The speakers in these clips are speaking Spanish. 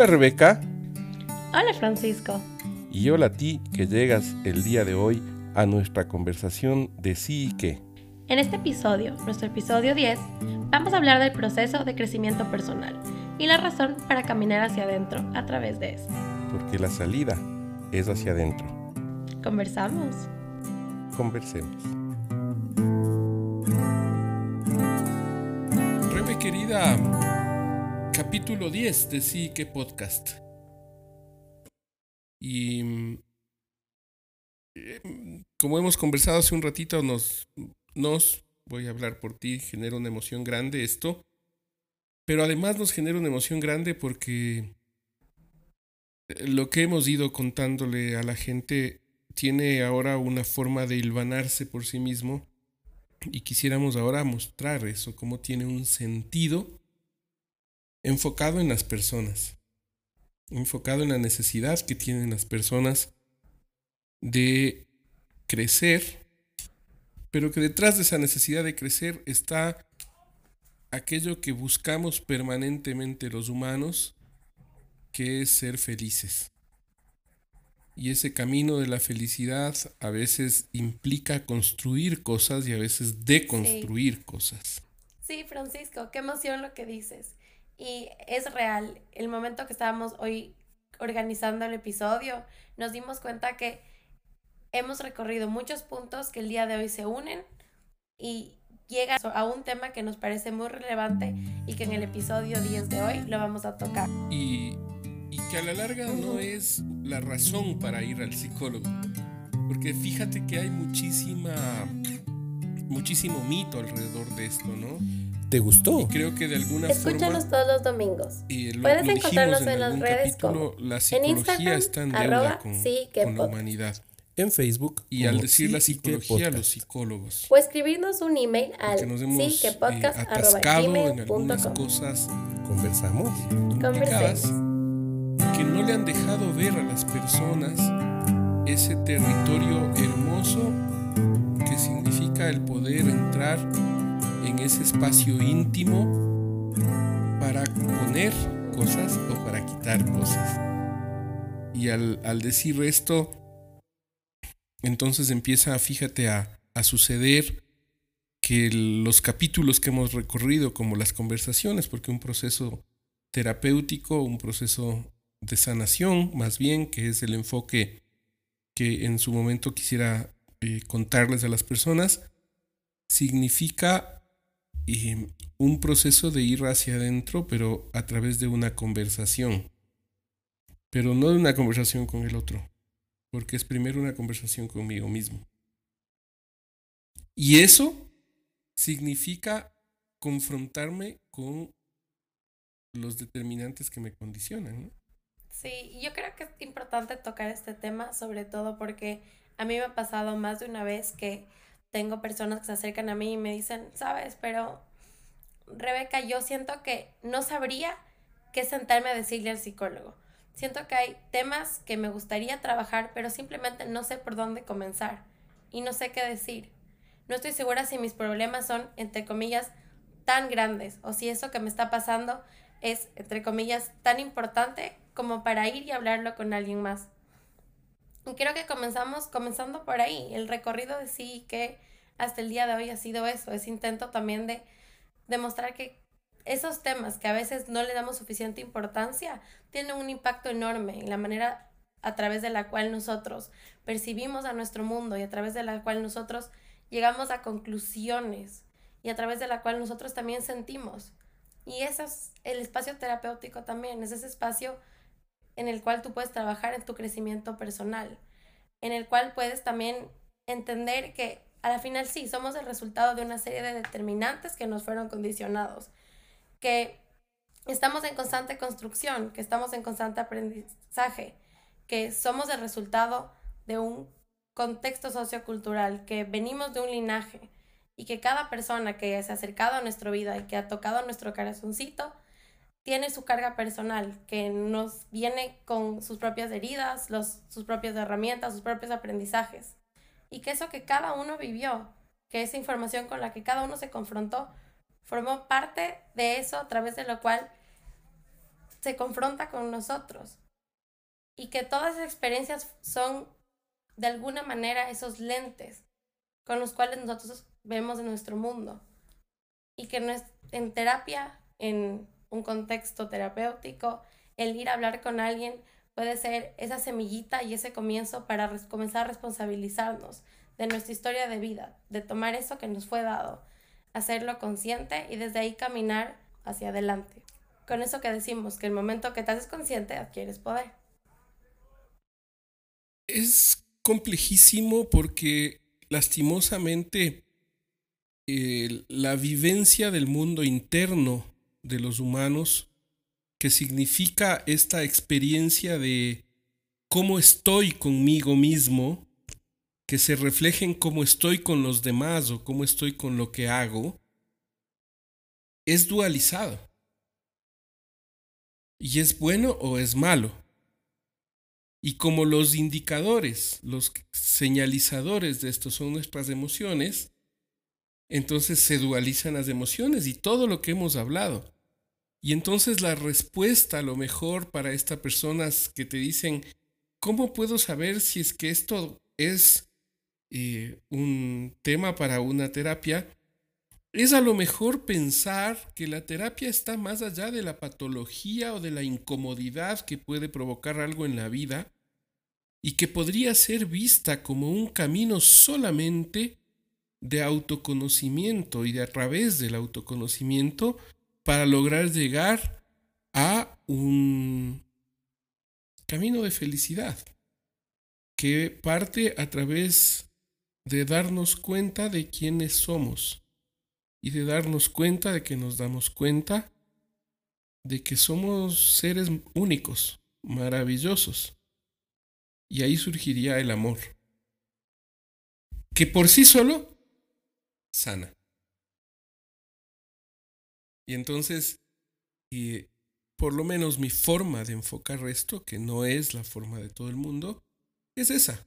Hola Rebeca. Hola Francisco. Y hola a ti que llegas el día de hoy a nuestra conversación de sí y qué. En este episodio, nuestro episodio 10, vamos a hablar del proceso de crecimiento personal y la razón para caminar hacia adentro a través de eso. Porque la salida es hacia adentro. Conversamos. Conversemos. Rebe querida, capítulo 10 de Sí que podcast. Y eh, como hemos conversado hace un ratito, nos, nos, voy a hablar por ti, genera una emoción grande esto. Pero además nos genera una emoción grande porque lo que hemos ido contándole a la gente tiene ahora una forma de hilvanarse por sí mismo y quisiéramos ahora mostrar eso, cómo tiene un sentido enfocado en las personas, enfocado en la necesidad que tienen las personas de crecer, pero que detrás de esa necesidad de crecer está aquello que buscamos permanentemente los humanos, que es ser felices. Y ese camino de la felicidad a veces implica construir cosas y a veces deconstruir cosas. Sí, Francisco, qué emoción lo que dices. Y es real. El momento que estábamos hoy organizando el episodio, nos dimos cuenta que hemos recorrido muchos puntos que el día de hoy se unen y llega a un tema que nos parece muy relevante y que en el episodio 10 de hoy lo vamos a tocar. Y, y que a la larga no es la razón para ir al psicólogo. Porque fíjate que hay muchísima muchísimo mito alrededor de esto, ¿no? ¿Te gustó? Y creo que de alguna Escúchanos forma todos los domingos. y lo- Puedes lo encontrarnos dijimos en las redes capítulo, como la en psicología Instagram, está en arroba deuda con, sí que con la humanidad. En Facebook. Y al decir la Sí Qué psicología, Podcast. los psicólogos. O escribirnos un email al Que nos hemos sí que eh, podcast arroba atascado en gmail algunas com. cosas Conversamos. complicadas que no le han dejado ver a las personas ese territorio hermoso que significa el poder entrar en ese espacio íntimo para poner cosas o para quitar cosas. Y al, decir esto, entonces empieza, fíjate, a, a suceder que los capítulos que hemos recorrido, como las conversaciones, porque un proceso terapéutico, un proceso de sanación, más bien, que es el enfoque que en su momento quisiera eh, contarles a las personas, significa eh, un proceso de ir hacia adentro, pero a través de una conversación. Pero no de una conversación con el otro, porque es primero una conversación conmigo mismo. Y eso significa confrontarme con los determinantes que me condicionan. Sí, yo creo que es importante tocar este tema, sobre todo porque a mí me ha pasado más de una vez que tengo personas que se acercan a mí y me dicen, sabes, pero Rebeca, yo siento que no sabría qué sentarme a decirle al psicólogo. Siento que hay temas que me gustaría trabajar, pero simplemente no sé por dónde comenzar y no sé qué decir. No estoy segura si mis problemas son, entre comillas, tan grandes o si eso que me está pasando es, entre comillas, tan importante como para ir y hablarlo con alguien más. Creo que comenzamos comenzando por ahí. El recorrido de sí que hasta el día de hoy ha sido eso, ese intento también de demostrar que esos temas que a veces no le damos suficiente importancia tienen un impacto enorme en la manera a través de la cual nosotros percibimos a nuestro mundo y a través de la cual nosotros llegamos a conclusiones y a través de la cual nosotros también sentimos. Y ese es el espacio terapéutico también, es ese espacio en el cual tú puedes trabajar en tu crecimiento personal, en el cual puedes también entender que a la final sí, somos el resultado de una serie de determinantes que nos fueron condicionados, que estamos en constante construcción, que estamos en constante aprendizaje, que somos el resultado de un contexto sociocultural, que venimos de un linaje y que cada persona que se ha acercado a nuestra vida y que ha tocado nuestro corazoncito tiene su carga personal, que nos viene con sus propias heridas, los, sus propias herramientas, sus propios aprendizajes. Y que eso que cada uno vivió, que esa información con la que cada uno se confrontó, formó parte de eso a través de lo cual se confronta con nosotros y que todas esas experiencias son de alguna manera esos lentes con los cuales nosotros vemos nuestro mundo y que en terapia, en un contexto terapéutico, el ir a hablar con alguien puede ser esa semillita y ese comienzo para comenzar a responsabilizarnos de nuestra historia de vida, de tomar eso que nos fue dado, hacerlo consciente y desde ahí caminar hacia adelante. Con eso que decimos, que el momento que te haces consciente adquieres poder. Es complejísimo porque lastimosamente la vivencia del mundo interno de los humanos que significa esta experiencia de cómo estoy conmigo mismo, que se refleje en cómo estoy con los demás o cómo estoy con lo que hago, es dualizado. Y es bueno o es malo. Y como los indicadores, los señalizadores de esto son nuestras emociones, entonces se dualizan las emociones y todo lo que hemos hablado. Y entonces la respuesta a lo mejor para estas personas que te dicen, ¿cómo puedo saber si es que esto es eh, un tema para una terapia? Es a lo mejor pensar que la terapia está más allá de la patología o de la incomodidad que puede provocar algo en la vida y que podría ser vista como un camino solamente de autoconocimiento y de a través del autoconocimiento para lograr llegar a un camino de felicidad que parte a través de darnos cuenta de quiénes somos y de darnos cuenta de que nos damos cuenta de que somos seres únicos, maravillosos. Y ahí surgiría el amor, que por sí solo sana. Y entonces, y por lo menos mi forma de enfocar esto, que no es la forma de todo el mundo, es esa.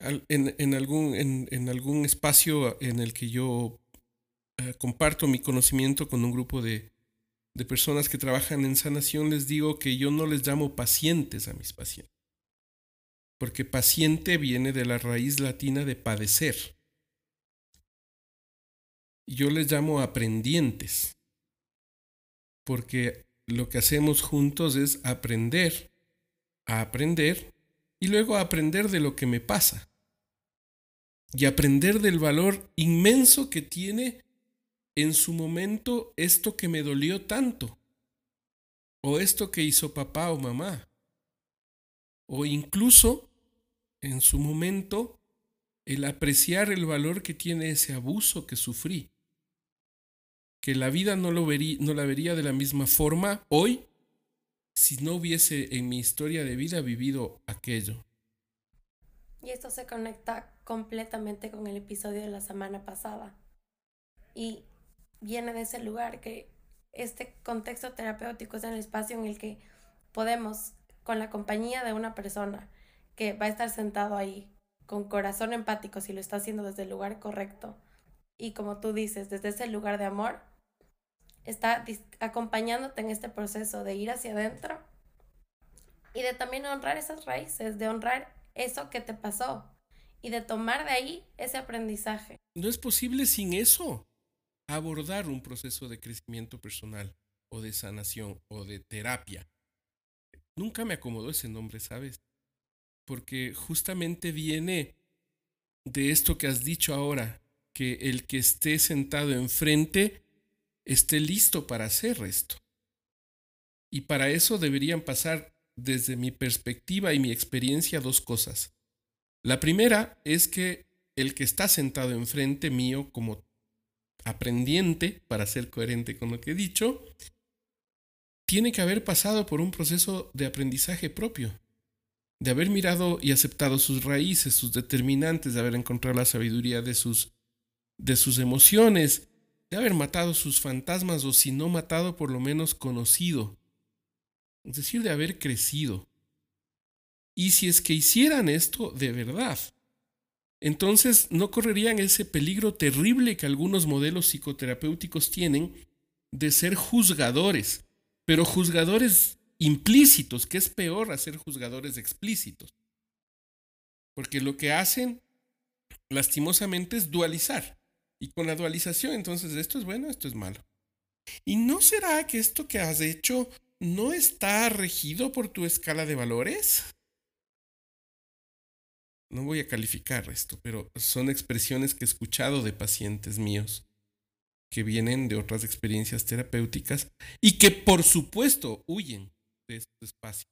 En, en, algún, en, en, algún espacio en el que yo eh, comparto mi conocimiento con un grupo de, de personas que trabajan en sanación, les digo que yo no les llamo pacientes a mis pacientes. Porque paciente viene de la raíz latina de padecer. Yo les llamo aprendientes porque lo que hacemos juntos es aprender a aprender y luego aprender de lo que me pasa y aprender del valor inmenso que tiene en su momento esto que me dolió tanto o esto que hizo papá o mamá o incluso en su momento el apreciar el valor que tiene ese abuso que sufrí que la vida no, lo vería, no la vería de la misma forma hoy si no hubiese en mi historia de vida vivido aquello. Y esto se conecta completamente con el episodio de la semana pasada. Y viene de ese lugar que este contexto terapéutico es el espacio en el que podemos, con la compañía de una persona que va a estar sentado ahí, con corazón empático, si lo está haciendo desde el lugar correcto, y como tú dices, desde ese lugar de amor, está acompañándote en este proceso de ir hacia adentro y de también honrar esas raíces, de honrar eso que te pasó y de tomar de ahí ese aprendizaje. No es posible sin eso abordar un proceso de crecimiento personal o de sanación o de terapia. Nunca me acomodó ese nombre, ¿sabes? Porque justamente viene de esto que has dicho ahora, que el que esté sentado enfrente esté listo para hacer esto. Y para eso deberían pasar, desde mi perspectiva y mi experiencia, dos cosas. La primera es que el que está sentado enfrente mío como aprendiente, para ser coherente con lo que he dicho, tiene que haber pasado por un proceso de aprendizaje propio, de haber mirado y aceptado sus raíces, sus determinantes, de haber encontrado la sabiduría de sus, de sus emociones, de haber matado sus fantasmas o si no matado por lo menos conocido, es decir, de haber crecido. Y si es que hicieran esto de verdad, entonces no correrían ese peligro terrible que algunos modelos psicoterapéuticos tienen de ser juzgadores pero juzgadores implícitos, que es peor hacer juzgadores explícitos. Porque lo que hacen, lastimosamente, es dualizar. Y con la dualización, entonces, esto es bueno, esto es malo. ¿Y no será que esto que has hecho no está regido por tu escala de valores? No voy a calificar esto, pero son expresiones que he escuchado de pacientes míos que vienen de otras experiencias terapéuticas y que por supuesto huyen de este espacio.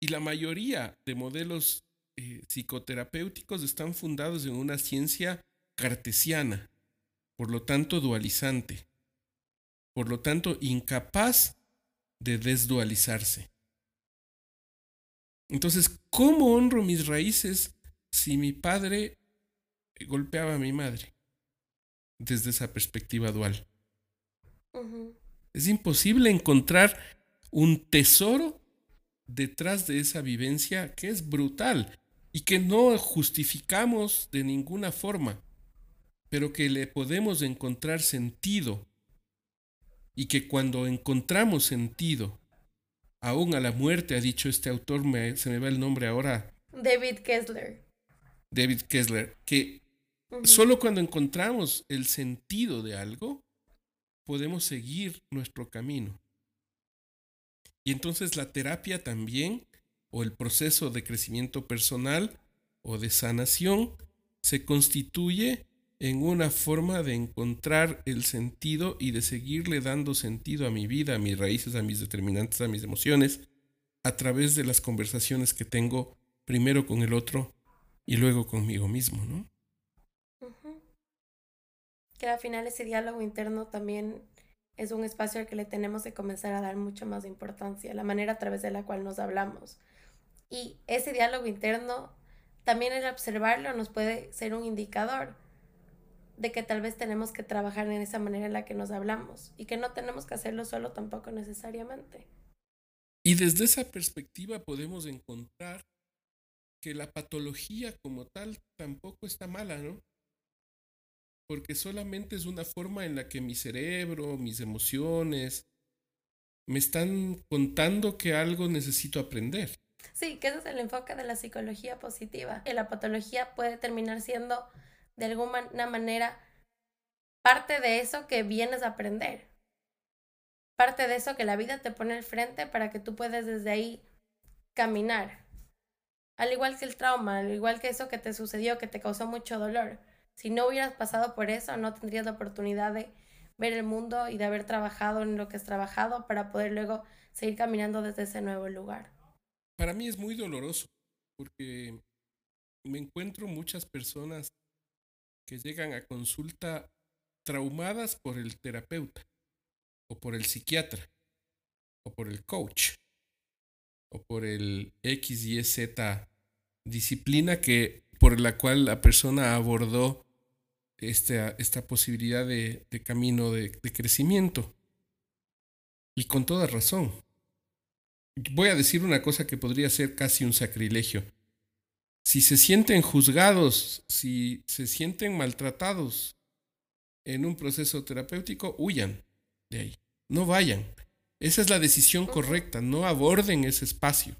Y la mayoría de modelos eh, psicoterapéuticos están fundados en una ciencia cartesiana, por lo tanto dualizante, por lo tanto incapaz de desdualizarse. Entonces, ¿cómo honro mis raíces si mi padre golpeaba a mi madre? Desde esa perspectiva dual. Es imposible encontrar un tesoro detrás de esa vivencia que es brutal y que no justificamos de ninguna forma, pero que le podemos encontrar sentido y que cuando encontramos sentido, aún a la muerte, ha dicho este autor, se me va el nombre ahora. David Kessler. David Kessler, que solo cuando encontramos el sentido de algo, podemos seguir nuestro camino. Y entonces la terapia también o el proceso de crecimiento personal o de sanación se constituye en una forma de encontrar el sentido y de seguirle dando sentido a mi vida, a mis raíces, a mis determinantes, a mis emociones, a través de las conversaciones que tengo primero con el otro y luego conmigo mismo, ¿no? Que al final ese diálogo interno también es un espacio al que le tenemos que comenzar a dar mucho más importancia, la manera a través de la cual nos hablamos. Y ese diálogo interno, también el observarlo nos puede ser un indicador de que tal vez tenemos que trabajar en esa manera en la que nos hablamos y que no tenemos que hacerlo solo tampoco necesariamente. Y desde esa perspectiva podemos encontrar que la patología como tal tampoco está mala, ¿no? Porque solamente es una forma en la que mi cerebro, mis emociones, me están contando que algo necesito aprender. Sí, que ese es el enfoque de la psicología positiva. Que la patología puede terminar siendo de alguna manera parte de eso que vienes a aprender. Parte de eso que la vida te pone al frente para que tú puedas desde ahí caminar. Al igual que el trauma, al igual que eso que te sucedió, que te causó mucho dolor. Si no hubieras pasado por eso, no tendrías la oportunidad de ver el mundo y de haber trabajado en lo que has trabajado para poder luego seguir caminando desde ese nuevo lugar para mí es muy doloroso porque me encuentro muchas personas que llegan a consulta traumadas por el terapeuta o por el psiquiatra o por el coach o por el X, Y, Z disciplina que por la cual la persona abordó esta, esta posibilidad de, camino de crecimiento. Y con toda razón voy a decir una cosa que podría ser casi un sacrilegio. Si se sienten juzgados, si se sienten maltratados en un proceso terapéutico, huyan de ahí. No vayan. Esa es la decisión correcta. No aborden ese espacio.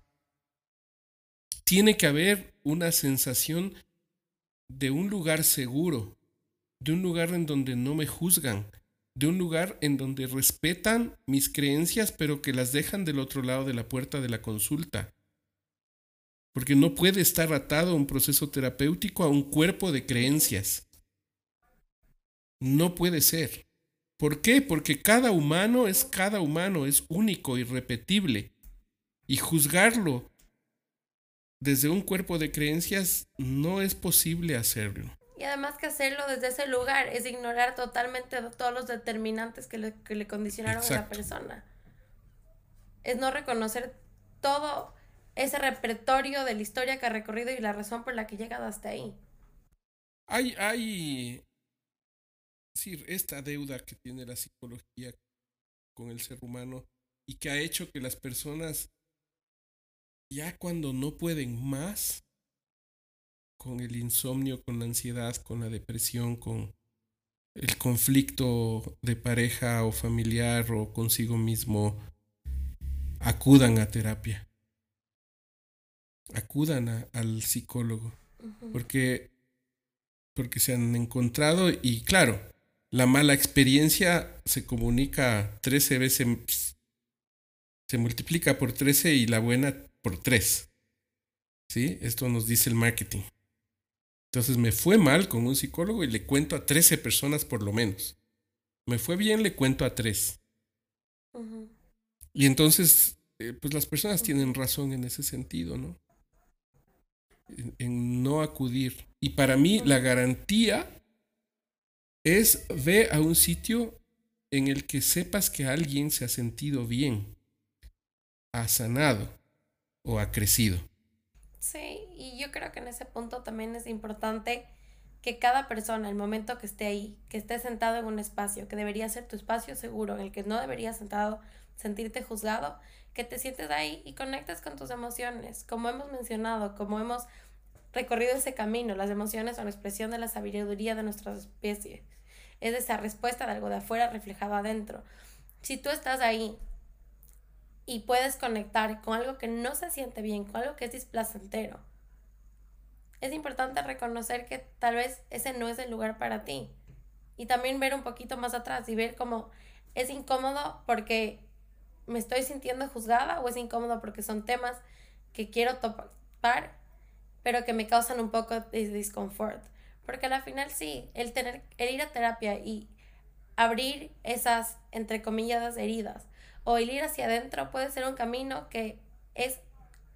Tiene que haber una sensación de un lugar seguro, de un lugar en donde no me juzgan, de un lugar en donde respetan mis creencias, pero que las dejan del otro lado de la puerta de la consulta. Porque no puede estar atado a un proceso terapéutico a un cuerpo de creencias. No puede ser. ¿Por qué? Porque cada humano es cada humano, es único, irrepetible. Y juzgarlo desde un cuerpo de creencias no es posible hacerlo. Y además que hacerlo desde ese lugar es ignorar totalmente todos los determinantes que le, que le condicionaron a la persona. Es no reconocer todo ese repertorio de la historia que ha recorrido y la razón por la que llegado hasta ahí. Hay, hay, sí, esta deuda que tiene la psicología con el ser humano y que ha hecho que las personas ya cuando no pueden más con el insomnio, con la ansiedad, con la depresión, con el conflicto de pareja o familiar o consigo mismo, acudan a terapia. Acudan al psicólogo. Porque, porque se han encontrado y claro, la mala experiencia se comunica 13 veces, se multiplica por 13 y la buena por 3. ¿Sí? Esto nos dice el marketing. Entonces me fue mal con un psicólogo y le cuento a 13 personas por lo menos. Me fue bien, le cuento a 3. Y entonces, eh, pues las personas tienen razón en ese sentido, ¿no? En, no acudir. Y para mí la garantía es ve a un sitio en el que sepas que alguien se ha sentido bien, ha sanado o ha crecido. Sí, y yo creo que en ese punto también es importante que cada persona, el momento que esté ahí, que esté sentado en un espacio, que debería ser tu espacio seguro, en el que no deberías sentado sentirte juzgado, que te sientes ahí y conectes con tus emociones. Como hemos mencionado, como hemos recorrido ese camino, las emociones son la expresión de la sabiduría de nuestra especie. Es esa respuesta de algo de afuera reflejado adentro. Si tú estás ahí y puedes conectar con algo que no se siente bien, con algo que es displacentero, es importante reconocer que tal vez ese no es el lugar para ti. Y también ver un poquito más atrás y ver cómo es incómodo porque me estoy sintiendo juzgada o es incómodo porque son temas que quiero topar, pero que me causan un poco de disconfort. Porque al final sí, el, tener, el ir a terapia y abrir esas, entre comillas, heridas o el ir hacia adentro puede ser un camino que es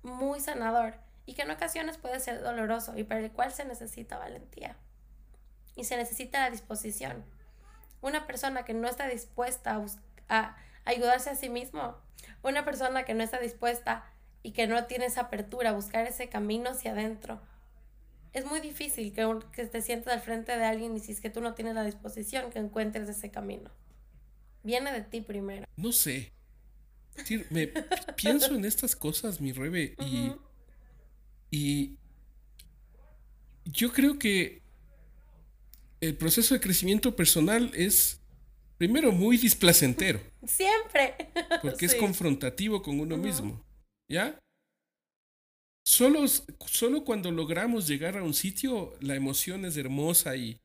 muy sanador y que en ocasiones puede ser doloroso y para el cual se necesita valentía y se necesita la disposición. Una persona que no está dispuesta a, a ayudarse a sí mismo, una persona que no está dispuesta y que no tiene esa apertura a buscar ese camino hacia adentro, es muy difícil que, que te sientas al frente de alguien y si es que tú no tienes la disposición que encuentres ese camino. Viene de ti primero. No sé me pienso en estas cosas, mi Rebe, y, y yo creo que el proceso de crecimiento personal es, primero, muy displacentero. Siempre. Porque es confrontativo con uno mismo. ¿Ya? Solo, solo cuando logramos llegar a un sitio, la emoción es hermosa y,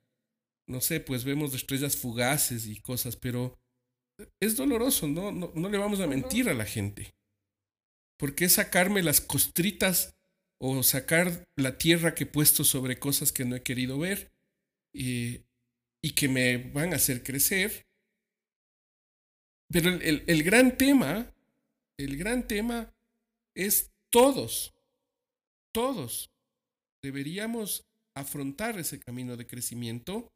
no sé, pues vemos estrellas fugaces y cosas, pero es doloroso, ¿no? No, le vamos a mentir a la gente. Porque es sacarme las costritas o sacar la tierra que he puesto sobre cosas que no he querido ver y, y que me van a hacer crecer. Pero el, el gran tema, el gran tema es todos, todos deberíamos afrontar ese camino de crecimiento.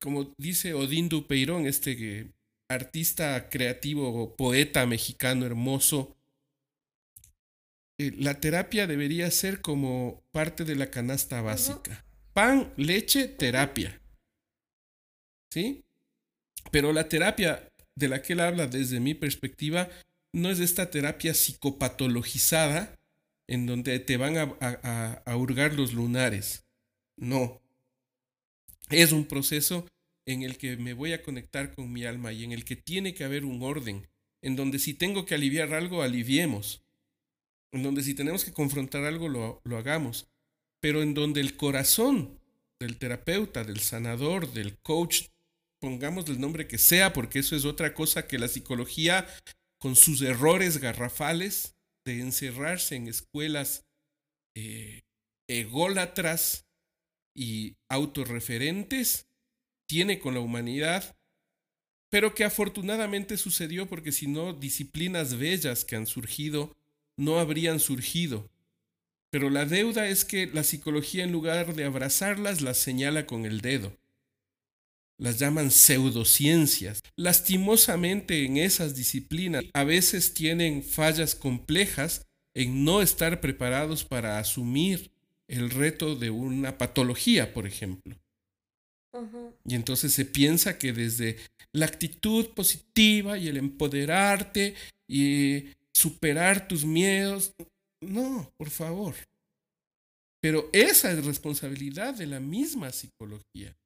Como dice Odín Dupeirón, este artista creativo, poeta mexicano hermoso, eh, la terapia debería ser como parte de la canasta básica. Pan, leche, terapia. ¿Sí? Pero la terapia de la que él habla desde mi perspectiva no es esta terapia psicopatologizada en donde te van a, a hurgar los lunares. No. Es un proceso en el que me voy a conectar con mi alma y en el que tiene que haber un orden, en donde si tengo que aliviar algo, aliviemos, en donde si tenemos que confrontar algo, lo, lo hagamos, pero en donde el corazón del terapeuta, del sanador, del coach, pongamos el nombre que sea, porque eso es otra cosa que la psicología, con sus errores garrafales de encerrarse en escuelas eh, ególatras y autorreferentes, tiene con la humanidad, pero que afortunadamente sucedió porque si no, disciplinas bellas que han surgido no habrían surgido. Pero la deuda es que la psicología en lugar de abrazarlas las señala con el dedo. Las llaman pseudociencias. Lastimosamente en esas disciplinas a veces tienen fallas complejas en no estar preparados para asumir el reto de una patología, por ejemplo. Y entonces se piensa que desde la actitud positiva y el empoderarte y superar tus miedos, no, por favor. Pero esa es responsabilidad de la misma psicología.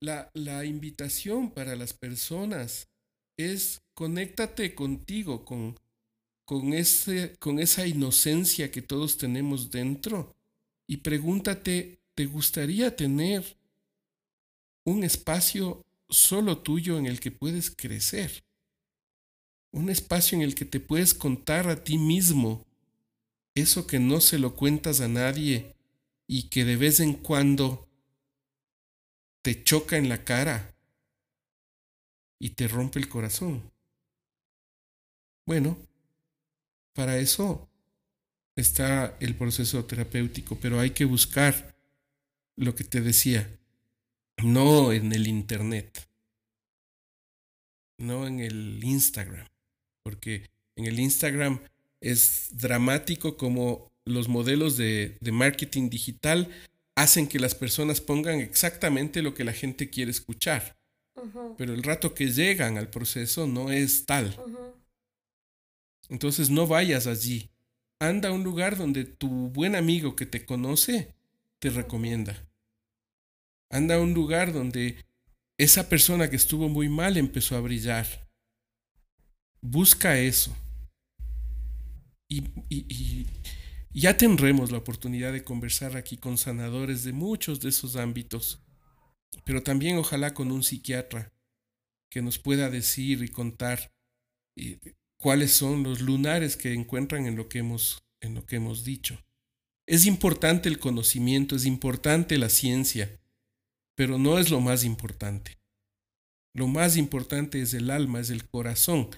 La, la invitación para las personas es conéctate contigo, con, con, ese, con esa inocencia que todos tenemos dentro y pregúntate, ¿te gustaría tener un espacio solo tuyo en el que puedes crecer? Un espacio en el que te puedes contar a ti mismo eso que no se lo cuentas a nadie y que de vez en cuando te choca en la cara y te rompe el corazón. Bueno, para eso está el proceso terapéutico, pero hay que buscar lo que te decía, no en el Internet, no en el Instagram, porque en el Instagram es dramático como los modelos de, marketing digital hacen que las personas pongan exactamente lo que la gente quiere escuchar. Pero el rato que llegan al proceso no es tal. Entonces no vayas allí. Anda a un lugar donde tu buen amigo que te conoce te recomienda. Anda a un lugar donde esa persona que estuvo muy mal empezó a brillar. Busca eso. Y, y ya tendremos la oportunidad de conversar aquí con sanadores de muchos de esos ámbitos pero también ojalá con un psiquiatra que nos pueda decir y contar eh, cuáles son los lunares que encuentran en lo que hemos en lo que hemos dicho. Es importante el conocimiento, es importante la ciencia, pero no es lo más importante. Lo más importante es el alma, es el corazón,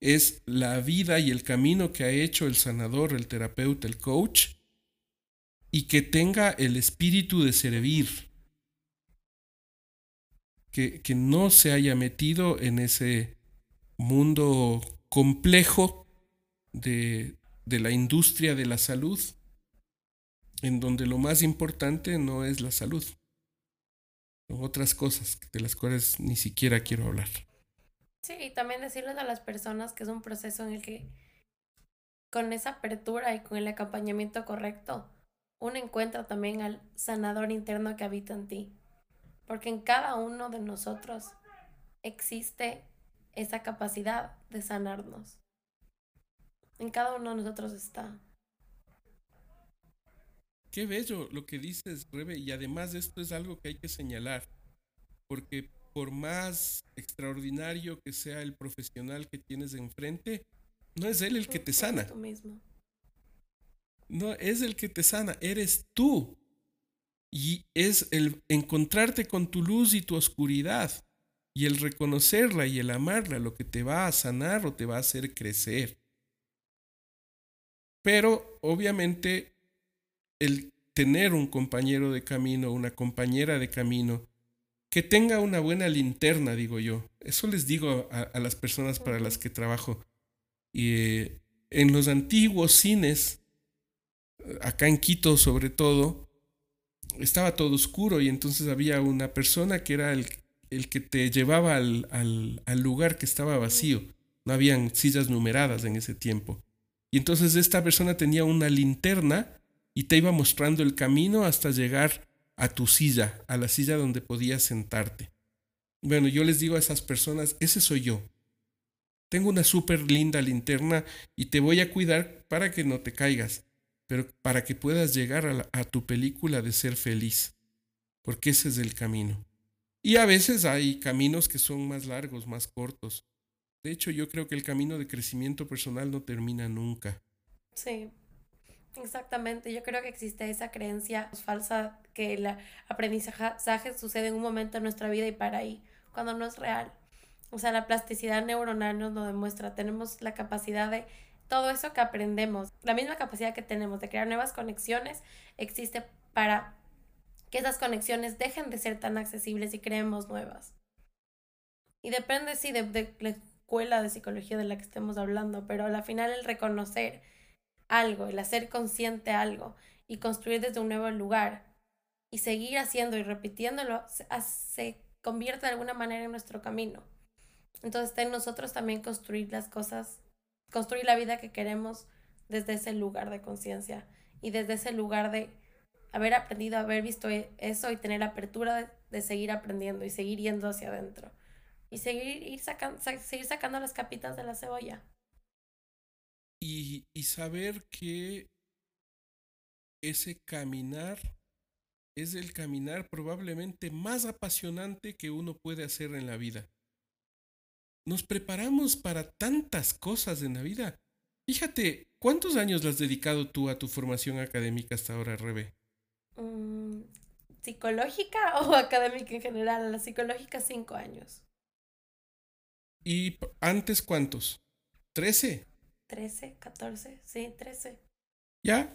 es la vida y el camino que ha hecho el sanador, el terapeuta, el coach, y que tenga el espíritu de servir, que, no se haya metido en ese mundo complejo de, de la industria de la salud, en donde lo más importante no es la salud, son otras cosas de las cuales ni siquiera quiero hablar. Sí, y también decirles a las personas que es un proceso en el que con esa apertura y con el acompañamiento correcto, uno encuentra también al sanador interno que habita en ti. Porque en cada uno de nosotros existe esa capacidad de sanarnos. En cada uno de nosotros está. Qué bello lo que dices, Rebe, y además esto es algo que hay que señalar, porque por más extraordinario que sea el profesional que tienes enfrente, no es él el que te sana. Tú mismo. No es el que te sana, eres tú. Y es el encontrarte con tu luz y tu oscuridad y el reconocerla y el amarla lo que te va a sanar o te va a hacer crecer. Pero obviamente el tener un compañero de camino, una compañera de camino, que tenga una buena linterna, digo yo. Eso les digo a, las personas para las que trabajo. Y eh, en los antiguos cines, acá en Quito sobre todo, estaba todo oscuro y entonces había una persona que era el, el que te llevaba al, al, al, lugar que estaba vacío. No habían sillas numeradas en ese tiempo. Y entonces esta persona tenía una linterna y te iba mostrando el camino hasta llegar a tu silla, a la silla donde podías sentarte. Bueno, yo les digo a esas personas, ese soy yo. Tengo una súper linda linterna y te voy a cuidar para que no te caigas pero para que puedas llegar a, tu película de ser feliz, porque ese es el camino. Y a veces hay caminos que son más largos, más cortos. De hecho, yo creo que el camino de crecimiento personal no termina nunca. Sí, exactamente. Yo creo que existe esa creencia falsa que el aprendizaje sucede en un momento en nuestra vida y para ahí, cuando no es real. O sea, la plasticidad neuronal nos lo demuestra. Tenemos la capacidad de todo eso que aprendemos, la misma capacidad que tenemos de crear nuevas conexiones, existe para que esas conexiones dejen de ser tan accesibles y creemos nuevas. Y depende, sí, de, la escuela de psicología de la que estemos hablando, pero al final el reconocer algo, el hacer consciente algo y construir desde un nuevo lugar y seguir haciendo y repitiéndolo, se, convierte de alguna manera en nuestro camino. Entonces, en nosotros también construir las cosas construir la vida que queremos desde ese lugar de conciencia y desde ese lugar de haber aprendido, haber visto e, eso y tener apertura de, seguir aprendiendo y seguir yendo hacia adentro. Y seguir, ir sacando, seguir sacando las capitas de la cebolla. Y, y saber que ese caminar es el caminar probablemente más apasionante que uno puede hacer en la vida. Nos preparamos para tantas cosas en la vida. Fíjate, ¿cuántos años le has dedicado tú a tu formación académica hasta ahora, Rebe? Mm, ¿Psicológica o académica en general? La psicológica, cinco años. ¿Y antes cuántos? ¿Trece? Trece, catorce, sí, trece. ¿Ya?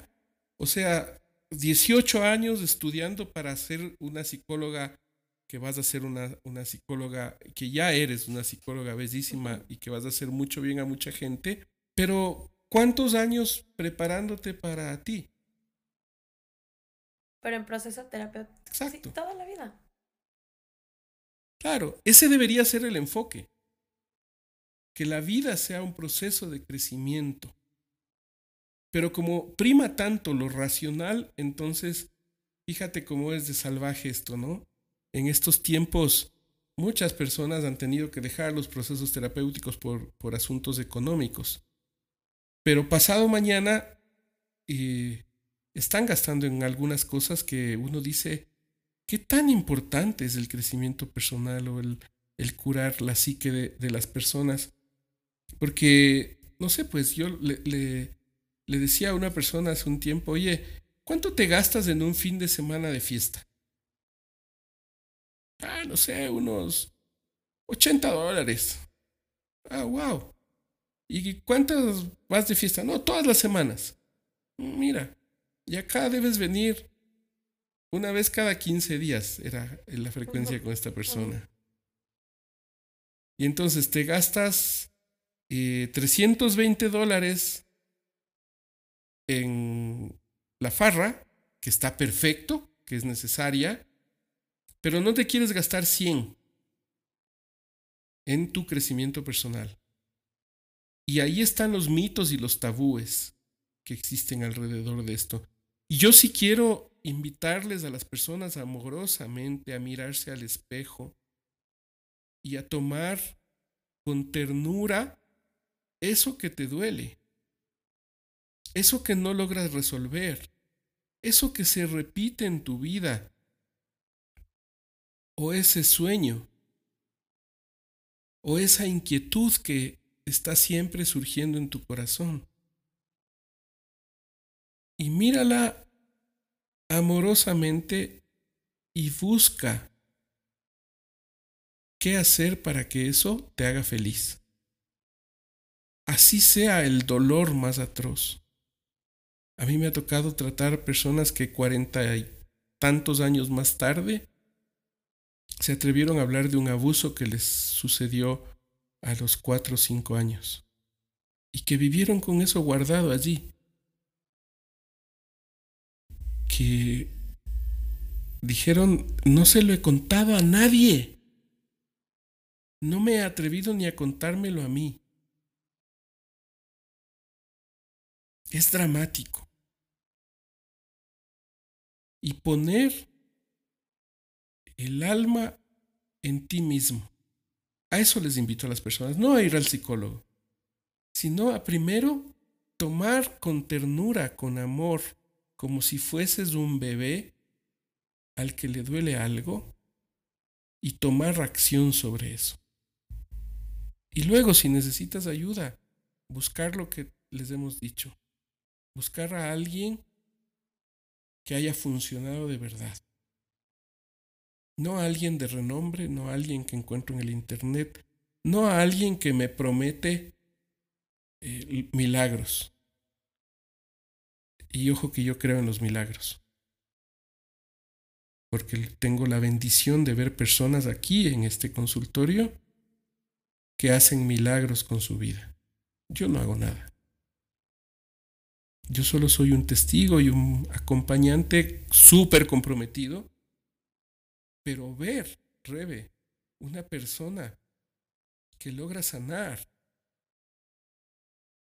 O sea, 18 años estudiando para ser una psicóloga, que vas a ser una, una psicóloga, que ya eres una psicóloga bellísima y que vas a hacer mucho bien a mucha gente, pero ¿cuántos años preparándote para ti? Pero en proceso terapéutico. Exacto. toda la vida. Claro, ese debería ser el enfoque. Que la vida sea un proceso de crecimiento. Pero como prima tanto lo racional, entonces fíjate cómo es de salvaje esto, ¿no? En estos tiempos muchas personas han tenido que dejar los procesos terapéuticos por, por asuntos económicos. Pero pasado mañana eh, están gastando en algunas cosas que uno dice, ¿qué tan importante es el crecimiento personal o el, el curar la psique de, las personas? Porque, no sé, pues yo le, le decía a una persona hace un tiempo, oye, ¿cuánto te gastas en un fin de semana de fiesta? Ah, no sé, unos 80 dólares. Ah, wow. ¿Y cuántas vas de fiesta? No, todas las semanas. Mira, y acá debes venir una vez cada 15 días, era la frecuencia con esta persona. Y entonces te gastas eh, 320 dólares en la farra, que está perfecto, que es necesaria, pero no te quieres gastar 100 en tu crecimiento personal. Y ahí están los mitos y los tabúes que existen alrededor de esto. Y yo sí quiero invitarles a las personas amorosamente a mirarse al espejo y a tomar con ternura eso que te duele eso que no logras resolver, eso que se repite en tu vida, o ese sueño, o esa inquietud que está siempre surgiendo en tu corazón. Y mírala amorosamente y busca qué hacer para que eso te haga feliz. Así sea el dolor más atroz. A mí me ha tocado tratar personas que cuarenta y tantos años más tarde se atrevieron a hablar de un abuso que les sucedió a los cuatro o cinco años y que vivieron con eso guardado allí. Que dijeron, no se lo he contado a nadie. No me he atrevido ni a contármelo a mí. Es dramático y poner el alma en ti mismo. A eso les invito a las personas, no a ir al psicólogo, sino a primero tomar con ternura, con amor, como si fueses un bebé al que le duele algo y tomar acción sobre eso. Y luego, si necesitas ayuda, buscar lo que les hemos dicho. Buscar a alguien que haya funcionado de verdad. No a alguien de renombre, no a alguien que encuentro en el Internet, no a alguien que me promete eh, milagros. Y ojo que yo creo en los milagros. Porque tengo la bendición de ver personas aquí en este consultorio que hacen milagros con su vida. Yo no hago nada. Yo solo soy un testigo y un acompañante súper comprometido. Pero ver, Rebe, una persona que logra sanar,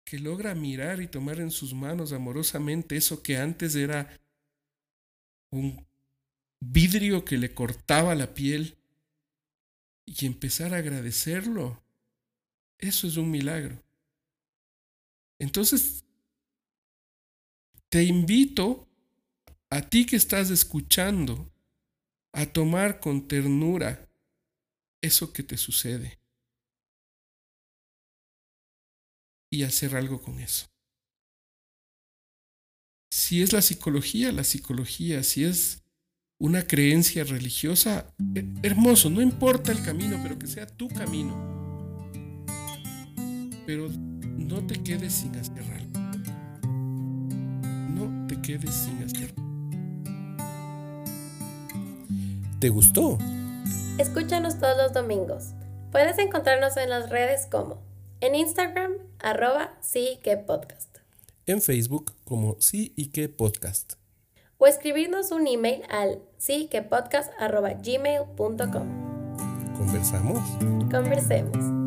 que logra mirar y tomar en sus manos amorosamente eso que antes era un vidrio que le cortaba la piel y empezar a agradecerlo. Eso es un milagro. Entonces, te invito a ti que estás escuchando a tomar con ternura eso que te sucede y hacer algo con eso. Si es la psicología, la psicología, si es una creencia religiosa, hermoso, no importa el camino, pero que sea tu camino. Pero no te quedes sin hacer algo. Te quedes sin hacer. ¿Te gustó? Escúchanos todos los domingos. Puedes encontrarnos en las redes como en Instagram, arroba sí que podcast. En Facebook como sí y que podcast. O escribirnos un email al sí que podcast arroba gmail.com. ¿Conversamos? Conversemos.